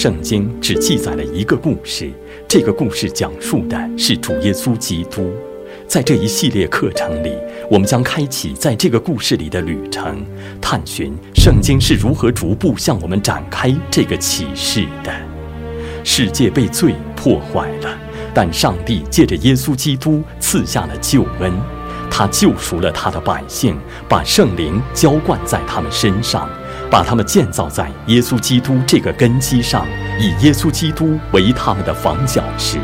圣经只记载了一个故事，这个故事讲述的是主耶稣基督。在这一系列课程里，我们将开启在这个故事里的旅程，探寻圣经是如何逐步向我们展开这个启示的。世界被罪破坏了，但上帝借着耶稣基督赐下了救恩，他救赎了他的百姓，把圣灵浇灌在他们身上。把他们建造在耶稣基督这个根基上，以耶稣基督为他们的房角石。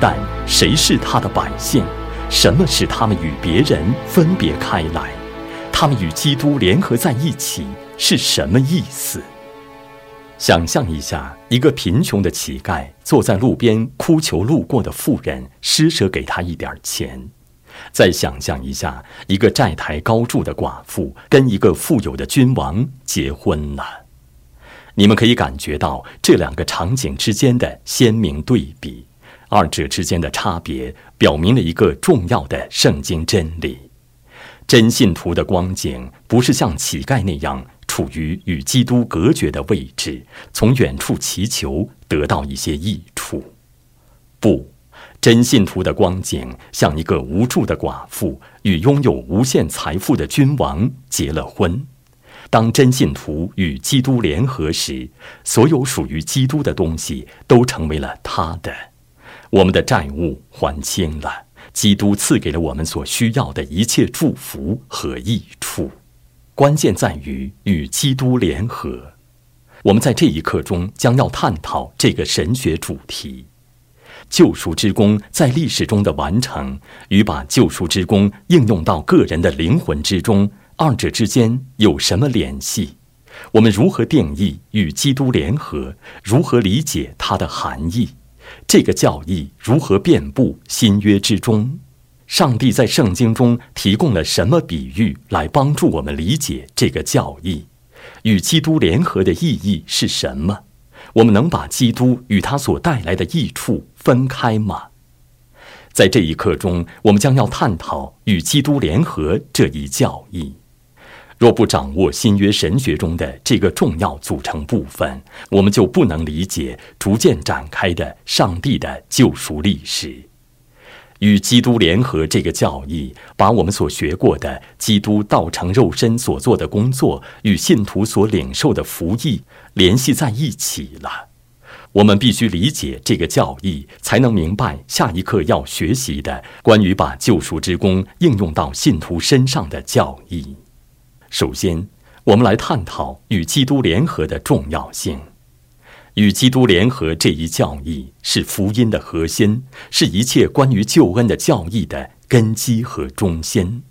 但谁是他的百姓？什么使他们与别人分别开来？他们与基督联合在一起是什么意思？想象一下，一个贫穷的乞丐坐在路边哭求路过的妇人施舍给他一点钱。再想象一下，一个债台高筑的寡妇跟一个富有的君王结婚了，你们可以感觉到这两个场景之间的鲜明对比，二者之间的差别表明了一个重要的圣经真理：真信徒的光景不是像乞丐那样处于与基督隔绝的位置，从远处祈求得到一些益处，不。真信徒的光景像一个无助的寡妇与拥有无限财富的君王结了婚。当真信徒与基督联合时，所有属于基督的东西都成为了他的。我们的债务还清了，基督赐给了我们所需要的一切祝福和益处。关键在于与基督联合。我们在这一课中将要探讨这个神学主题。救赎之功在历史中的完成，与把救赎之功应用到个人的灵魂之中，二者之间有什么联系？我们如何定义与基督联合？如何理解它的含义？这个教义如何遍布新约之中？上帝在圣经中提供了什么比喻来帮助我们理解这个教义？与基督联合的意义是什么？我们能把基督与他所带来的益处分开吗？在这一课中，我们将要探讨与基督联合这一教义。若不掌握新约神学中的这个重要组成部分，我们就不能理解逐渐展开的上帝的救赎历史。与基督联合这个教义，把我们所学过的基督道成肉身所做的工作与信徒所领受的福益联系在一起了。我们必须理解这个教义，才能明白下一课要学习的关于把救赎之功应用到信徒身上的教义。首先，我们来探讨与基督联合的重要性。与基督联合这一教义是福音的核心，是一切关于救恩的教义的根基和中心。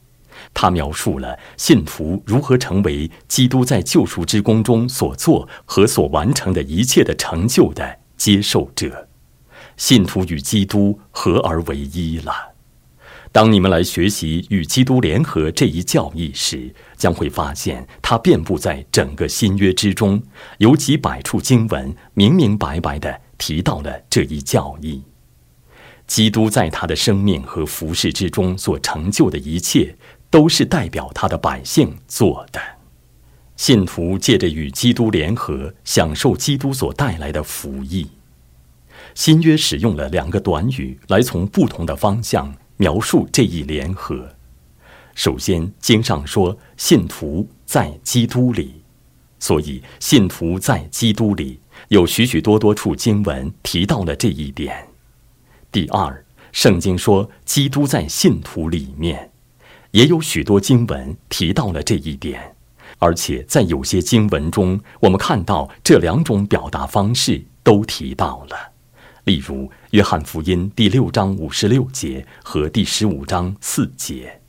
他描述了信徒如何成为基督在救赎之功中所做和所完成的一切的成就的接受者。信徒与基督合而为一了。当你们来学习与基督联合这一教义时，将会发现它遍布在整个新约之中，有几百处经文明明白白地提到了这一教义。基督在他的生命和服饰之中所成就的一切，都是代表他的百姓做的。信徒借着与基督联合，享受基督所带来的福益。新约使用了两个短语来从不同的方向。描述这一联合。首先，经上说信徒在基督里，所以信徒在基督里有许许多多处经文提到了这一点。第二，圣经说基督在信徒里面，也有许多经文提到了这一点。而且在有些经文中，我们看到这两种表达方式都提到了。例如，《约翰福音》第六章五十六节和第十五章四节，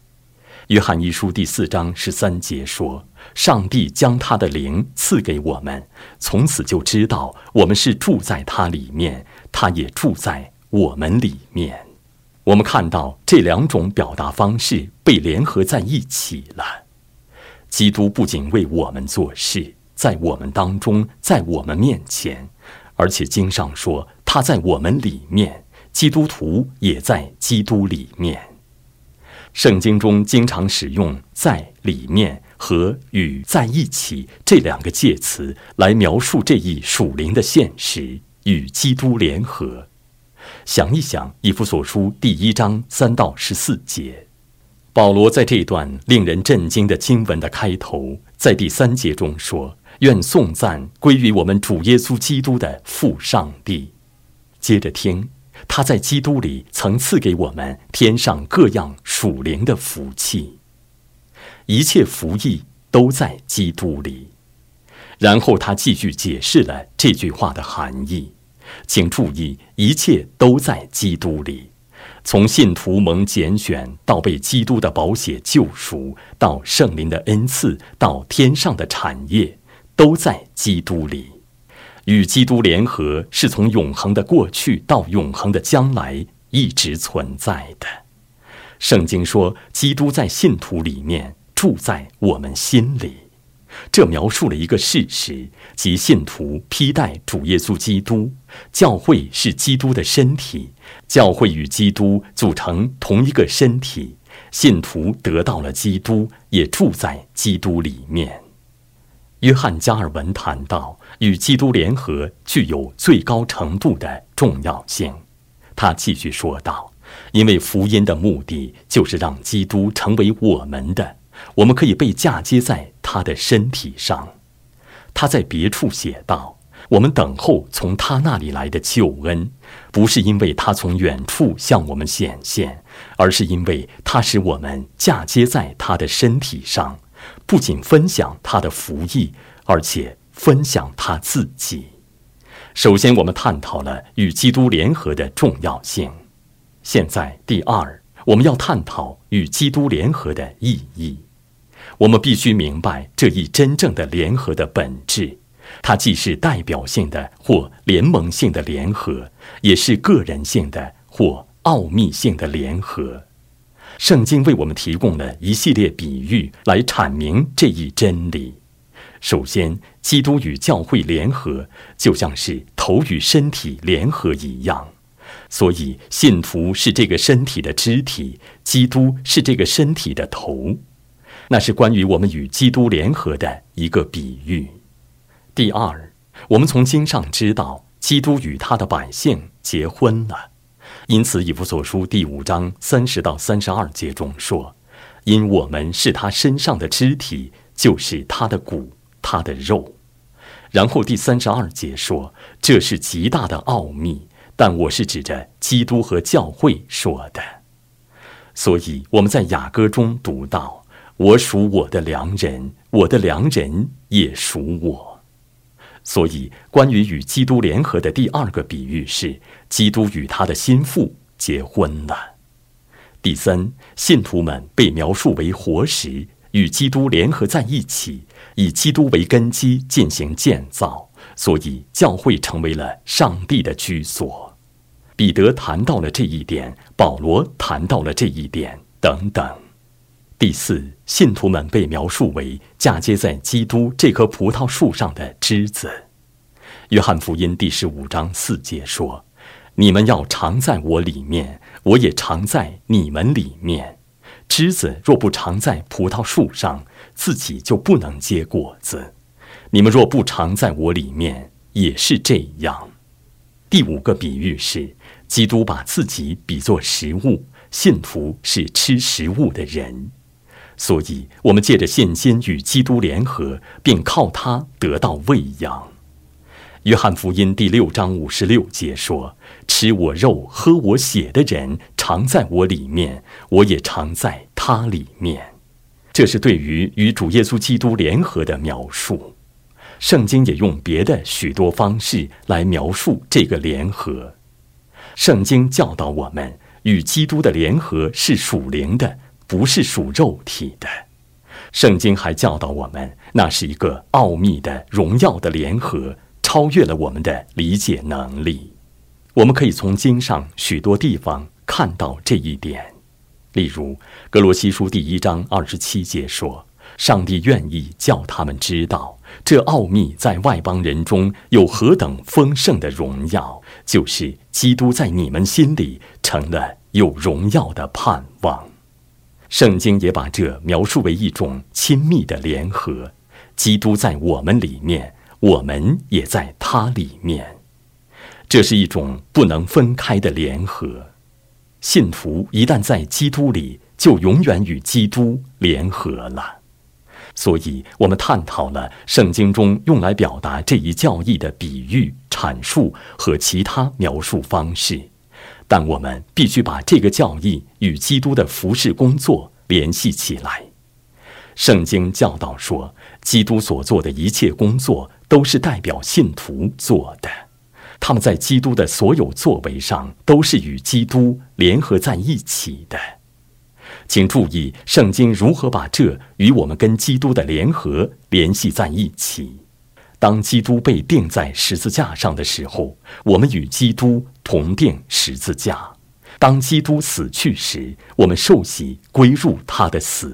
《约翰一书》第四章十三节说：“上帝将他的灵赐给我们，从此就知道我们是住在他里面，他也住在我们里面。”我们看到这两种表达方式被联合在一起了。基督不仅为我们做事，在我们当中，在我们面前。而且经上说，他在我们里面，基督徒也在基督里面。圣经中经常使用“在里面”和与在一起这两个介词来描述这一属灵的现实，与基督联合。想一想，《以弗所书》第一章三到十四节，保罗在这段令人震惊的经文的开头，在第三节中说：“愿颂赞归于我们主耶稣基督的父上帝。”接着听，他在基督里曾赐给我们天上各样属灵的福气，一切福益都在基督里。然后他继续解释了这句话的含义。请注意，一切都在基督里，从信徒蒙拣选到被基督的宝血救赎，到圣灵的恩赐，到天上的产业，都在基督里。与基督联合，是从永恒的过去到永恒的将来一直存在的。圣经说，基督在信徒里面住在我们心里。这描述了一个事实，即信徒披戴主耶稣基督，教会是基督的身体，教会与基督组成同一个身体，信徒得到了基督，也住在基督里面。约翰加尔文谈到，与基督联合具有最高程度的重要性。他继续说道：“因为福音的目的就是让基督成为我们的。”我们可以被嫁接在他的身体上。他在别处写道：“我们等候从他那里来的救恩，不是因为他从远处向我们显现，而是因为他使我们嫁接在他的身体上，不仅分享他的福益，而且分享他自己。”首先，我们探讨了与基督联合的重要性。现在，第二，我们要探讨与基督联合的意义。我们必须明白这一真正的联合的本质，它既是代表性的或联盟性的联合，也是个人性的或奥秘性的联合。圣经为我们提供了一系列比喻来阐明这一真理。首先，基督与教会联合，就像是头与身体联合一样，所以信徒是这个身体的肢体，基督是这个身体的头。那是关于我们与基督联合的一个比喻。第二，我们从经上知道，基督与他的百姓结婚了，因此以弗所书第五章三十到三十二节中说：“因我们是他身上的肢体，就是他的骨，他的肉。”然后第三十二节说：“这是极大的奥秘，但我是指着基督和教会说的。”所以我们在雅歌中读到。我属我的良人，我的良人也属我。所以，关于与基督联合的第二个比喻是，基督与他的心腹结婚了。第三，信徒们被描述为活石，与基督联合在一起，以基督为根基进行建造，所以教会成为了上帝的居所。彼得谈到了这一点，保罗谈到了这一点，等等。第四，信徒们被描述为嫁接在基督这棵葡萄树上的枝子。约翰福音第十五章四节说：“你们要常在我里面，我也常在你们里面。枝子若不常在葡萄树上，自己就不能结果子。你们若不常在我里面，也是这样。”第五个比喻是，基督把自己比作食物，信徒是吃食物的人。所以，我们借着信心与基督联合，并靠他得到喂养。约翰福音第六章五十六节说：“吃我肉、喝我血的人，常在我里面，我也常在他里面。”这是对于与主耶稣基督联合的描述。圣经也用别的许多方式来描述这个联合。圣经教导我们，与基督的联合是属灵的。不是属肉体的，圣经还教导我们，那是一个奥秘的荣耀的联合，超越了我们的理解能力。我们可以从经上许多地方看到这一点，例如《格罗西书》第一章二十七节说：“上帝愿意叫他们知道，这奥秘在外邦人中有何等丰盛的荣耀，就是基督在你们心里成了有荣耀的盼望。”圣经也把这描述为一种亲密的联合。基督在我们里面，我们也在他里面。这是一种不能分开的联合。信徒一旦在基督里，就永远与基督联合了。所以，我们探讨了圣经中用来表达这一教义的比喻、阐述和其他描述方式，但我们必须把这个教义与基督的服侍工作联系起来。圣经教导说，基督所做的一切工作都是代表信徒做的，他们在基督的所有作为上都是与基督联合在一起的。请注意，圣经如何把这与我们跟基督的联合联系在一起。当基督被钉在十字架上的时候，我们与基督同钉十字架；当基督死去时，我们受洗归入他的死；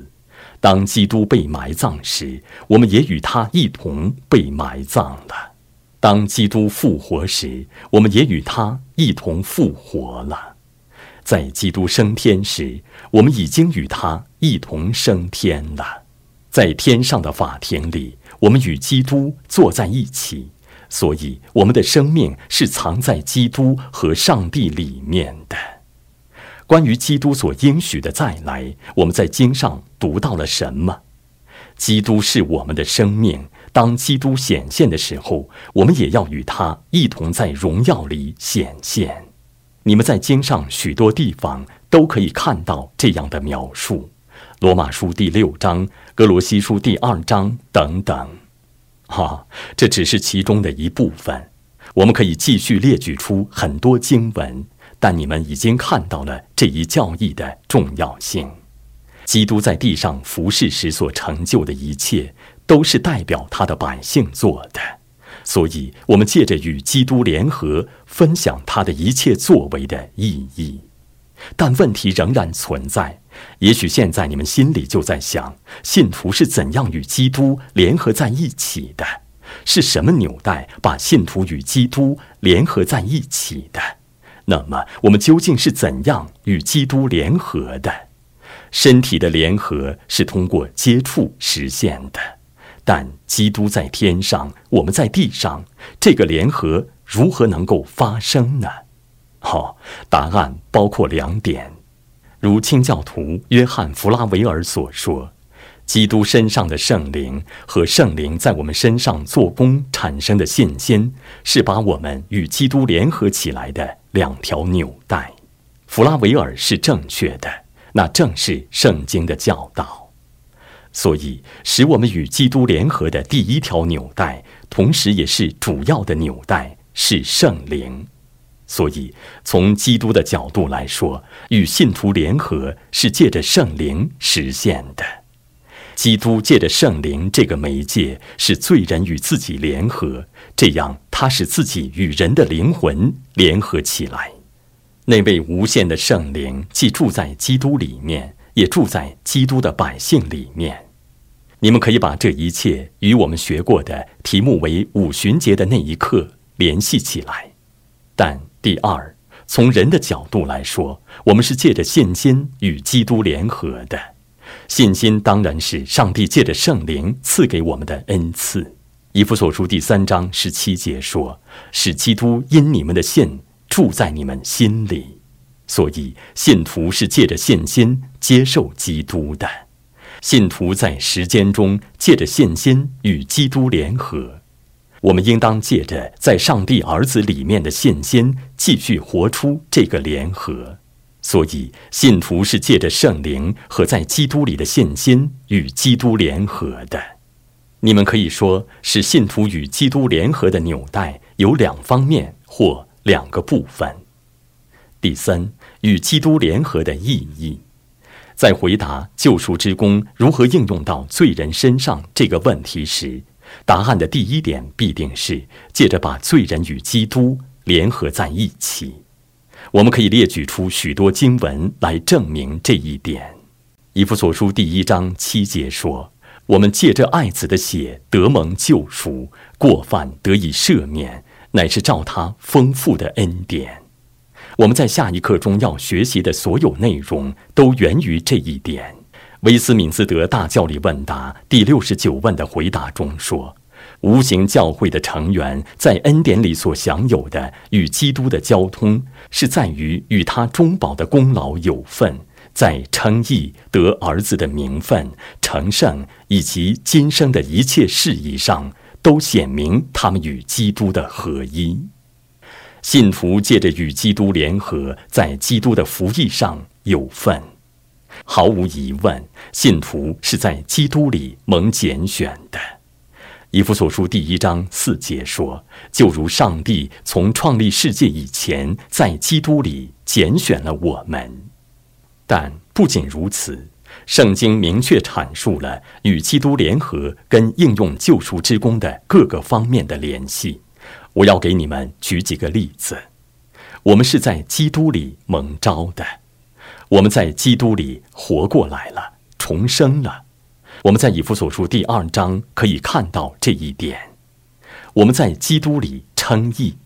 当基督被埋葬时，我们也与他一同被埋葬了；当基督复活时，我们也与他一同复活了。在基督升天时，我们已经与他一同升天了。在天上的法庭里，我们与基督坐在一起，所以我们的生命是藏在基督和上帝里面的。关于基督所应许的再来，我们在经上读到了什么？基督是我们的生命。当基督显现的时候，我们也要与他一同在荣耀里显现。你们在经上许多地方都可以看到这样的描述，《罗马书》第六章、《格罗西书》第二章等等。哈，这只是其中的一部分。我们可以继续列举出很多经文，但你们已经看到了这一教义的重要性。基督在地上服侍时所成就的一切，都是代表他的百姓做的。所以，我们借着与基督联合，分享他的一切作为的意义。但问题仍然存在。也许现在你们心里就在想：信徒是怎样与基督联合在一起的？是什么纽带把信徒与基督联合在一起的？那么，我们究竟是怎样与基督联合的？身体的联合是通过接触实现的。但基督在天上，我们在地上，这个联合如何能够发生呢？好，答案包括两点，如清教徒约翰·弗拉维尔所说：“基督身上的圣灵和圣灵在我们身上做工产生的信心，是把我们与基督联合起来的两条纽带。”弗拉维尔是正确的，那正是圣经的教导。所以，使我们与基督联合的第一条纽带，同时也是主要的纽带，是圣灵。所以，从基督的角度来说，与信徒联合是借着圣灵实现的。基督借着圣灵这个媒介，使罪人与自己联合，这样他使自己与人的灵魂联合起来。那位无限的圣灵既住在基督里面，也住在基督的百姓里面。你们可以把这一切与我们学过的题目为五旬节的那一刻联系起来。但第二，从人的角度来说，我们是借着信心与基督联合的。信心当然是上帝借着圣灵赐给我们的恩赐。以弗所书第三章十七节说：“使基督因你们的信住在你们心里。”所以，信徒是借着信心接受基督的。信徒在时间中借着信心与基督联合，我们应当借着在上帝儿子里面的信心，继续活出这个联合。所以，信徒是借着圣灵和在基督里的信心与基督联合的。你们可以说是信徒与基督联合的纽带有两方面或两个部分。第三，与基督联合的意义。在回答救赎之功如何应用到罪人身上这个问题时，答案的第一点必定是借着把罪人与基督联合在一起。我们可以列举出许多经文来证明这一点。以弗所书第一章七节说：“我们借着爱子的血得蒙救赎，过犯得以赦免，乃是照他丰富的恩典。”我们在下一课中要学习的所有内容，都源于这一点，威斯敏斯德大教理问答第六十九问的回答中说：“无形教会的成员在恩典里所享有的与基督的交通，是在于与他中保的功劳有份，在称义、得儿子的名分、成圣以及今生的一切事宜上，都显明他们与基督的合一。信徒借着与基督联合，在基督的服役上有份。”毫无疑问，信徒是在基督里蒙拣选的。以弗所书第一章四节说：“就如上帝从创立世界以前，在基督里拣选了我们。”但不仅如此，圣经明确阐述了与基督联合跟应用救赎之功的各个方面的联系。我要给你们举几个例子：我们是在基督里蒙召的。我们在基督里活过来了，重生了。我们在以弗所书第二章可以看到这一点。我们在基督里称义，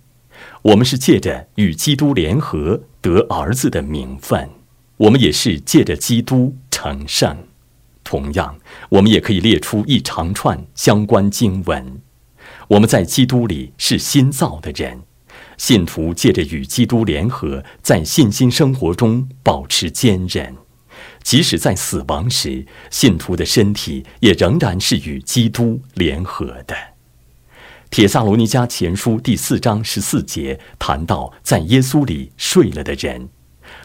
我们是借着与基督联合得儿子的名分，我们也是借着基督成圣。同样，我们也可以列出一长串相关经文。我们在基督里是新造的人。信徒借着与基督联合，在信心生活中保持坚韧，即使在死亡时，信徒的身体也仍然是与基督联合的。铁萨罗尼迦前书第四章十四节谈到，在耶稣里睡了的人，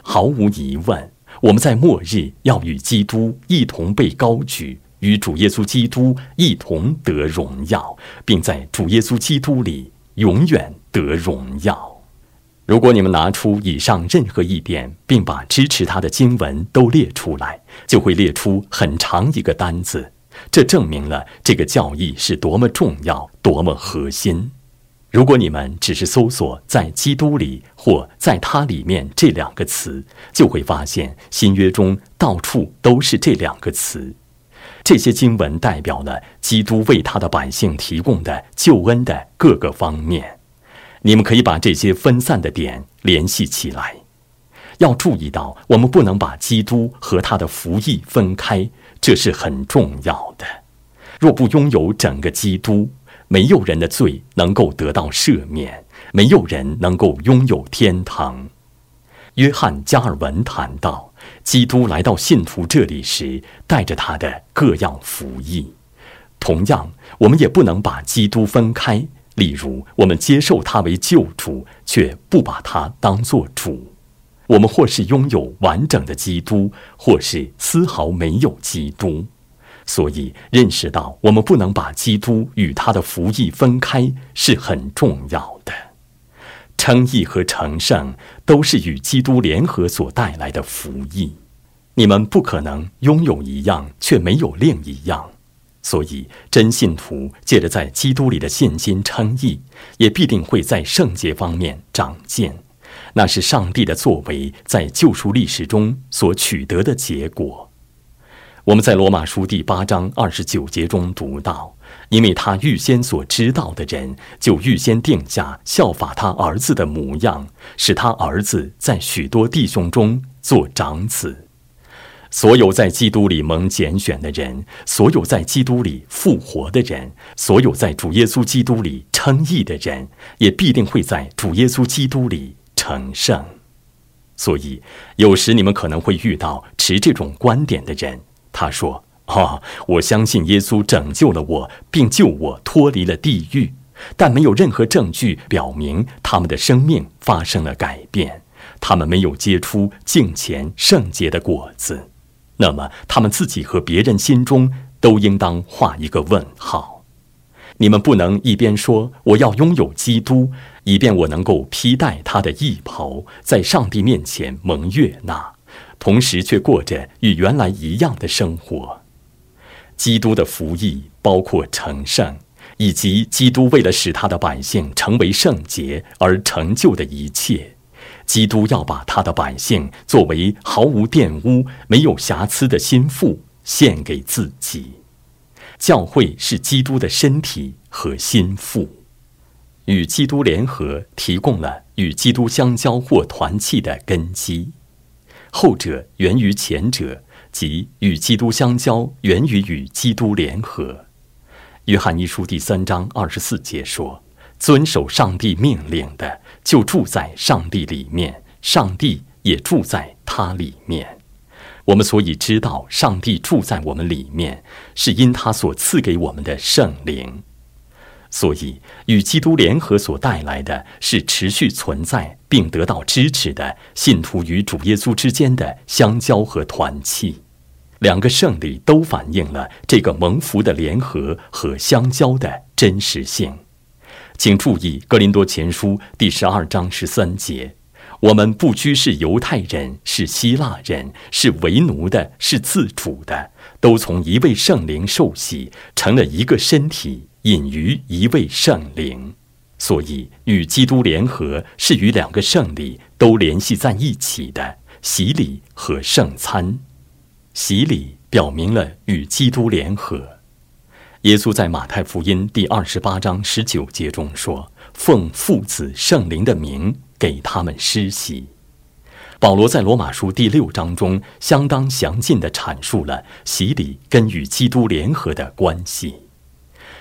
毫无疑问，我们在末日要与基督一同被高举，与主耶稣基督一同得荣耀，并在主耶稣基督里。永远得荣耀。如果你们拿出以上任何一点，并把支持他的经文都列出来，就会列出很长一个单子。这证明了这个教义是多么重要，多么核心。如果你们只是搜索“在基督里”或“在他里面”这两个词，就会发现新约中到处都是这两个词。这些经文代表了基督为他的百姓提供的救恩的各个方面。你们可以把这些分散的点联系起来。要注意到，我们不能把基督和他的服役分开，这是很重要的。若不拥有整个基督，没有人的罪能够得到赦免，没有人能够拥有天堂。约翰·加尔文谈到。基督来到信徒这里时，带着他的各样服役。同样，我们也不能把基督分开。例如，我们接受他为救主，却不把他当作主。我们或是拥有完整的基督，或是丝毫没有基督。所以，认识到我们不能把基督与他的服役分开，是很重要的。称义和成圣都是与基督联合所带来的服役。你们不可能拥有一样却没有另一样，所以真信徒借着在基督里的信心称义，也必定会在圣洁方面长见。那是上帝的作为在救赎历史中所取得的结果。我们在罗马书第八章二十九节中读到。因为他预先所知道的人，就预先定下效法他儿子的模样，使他儿子在许多弟兄中做长子。所有在基督里蒙拣选的人，所有在基督里复活的人，所有在主耶稣基督里称义的人，也必定会在主耶稣基督里成圣。所以，有时你们可能会遇到持这种观点的人，他说。啊！我相信耶稣拯救了我，并救我脱离了地狱，但没有任何证据表明他们的生命发生了改变，他们没有结出敬虔圣洁的果子。那么，他们自己和别人心中都应当画一个问号。你们不能一边说我要拥有基督，以便我能够披戴他的衣袍，在上帝面前蒙悦纳，同时却过着与原来一样的生活。基督的服役包括成圣，以及基督为了使他的百姓成为圣洁而成就的一切。基督要把他的百姓作为毫无玷污、没有瑕疵的心腹献给自己。教会是基督的身体和心腹，与基督联合，提供了与基督相交或团契的根基。后者源于前者。即与基督相交源于与基督联合。约翰一书第三章二十四节说：“遵守上帝命令的，就住在上帝里面，上帝也住在他里面。”我们所以知道上帝住在我们里面，是因他所赐给我们的圣灵。所以，与基督联合所带来的是持续存在并得到支持的信徒与主耶稣之间的相交和团契。两个圣礼都反映了这个蒙福的联合和相交的真实性。请注意《格林多前书》第十二章十三节。我们不拘是犹太人，是希腊人，是为奴的，是自主的，都从一位圣灵受洗，成了一个身体，隐于一位圣灵。所以，与基督联合是与两个圣礼都联系在一起的洗礼和圣餐。洗礼表明了与基督联合。耶稣在马太福音第二十八章十九节中说：“奉父子圣灵的名。”给他们施洗。保罗在罗马书第六章中相当详尽地阐述了洗礼跟与基督联合的关系。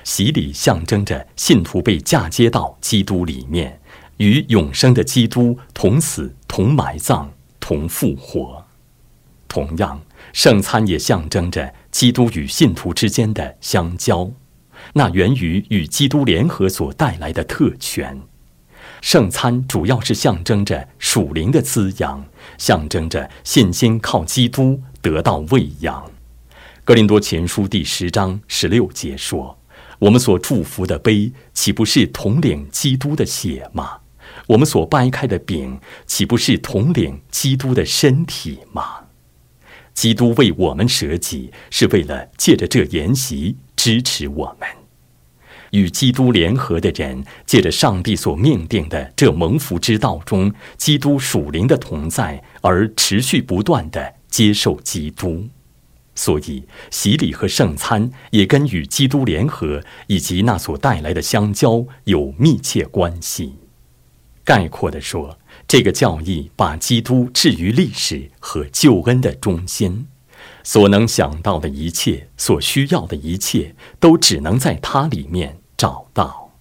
洗礼象征着信徒被嫁接到基督里面，与永生的基督同死、同埋葬、同复活。同样，圣餐也象征着基督与信徒之间的相交，那源于与基督联合所带来的特权。圣餐主要是象征着属灵的滋养，象征着信心靠基督得到喂养。格林多前书第十章十六节说：“我们所祝福的杯，岂不是统领基督的血吗？我们所掰开的饼，岂不是统领基督的身体吗？基督为我们舍己，是为了借着这筵席支持我们。”与基督联合的人，借着上帝所命定的这蒙福之道中，基督属灵的同在，而持续不断的接受基督。所以，洗礼和圣餐也跟与基督联合以及那所带来的相交有密切关系。概括地说，这个教义把基督置于历史和救恩的中心。所能想到的一切，所需要的一切，都只能在它里面找到。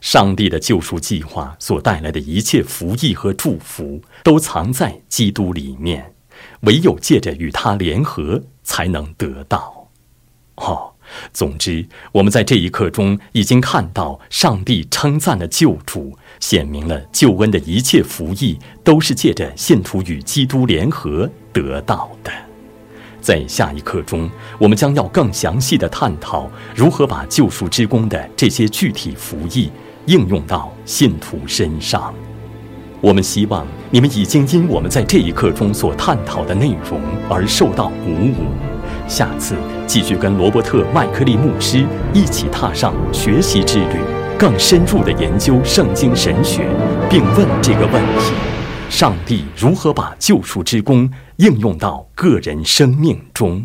上帝的救赎计划所带来的一切福益和祝福，都藏在基督里面。唯有借着与他联合，才能得到。哦，总之，我们在这一刻中已经看到，上帝称赞了救主，显明了救恩的一切福益，都是借着信徒与基督联合得到的。在下一课中，我们将要更详细的探讨如何把救赎之功的这些具体福益应用到信徒身上。我们希望你们已经因我们在这一课中所探讨的内容而受到鼓舞。下次继续跟罗伯特·麦克利牧师一起踏上学习之旅，更深入的研究圣经神学，并问这个问题。上帝如何把救赎之功应用到个人生命中？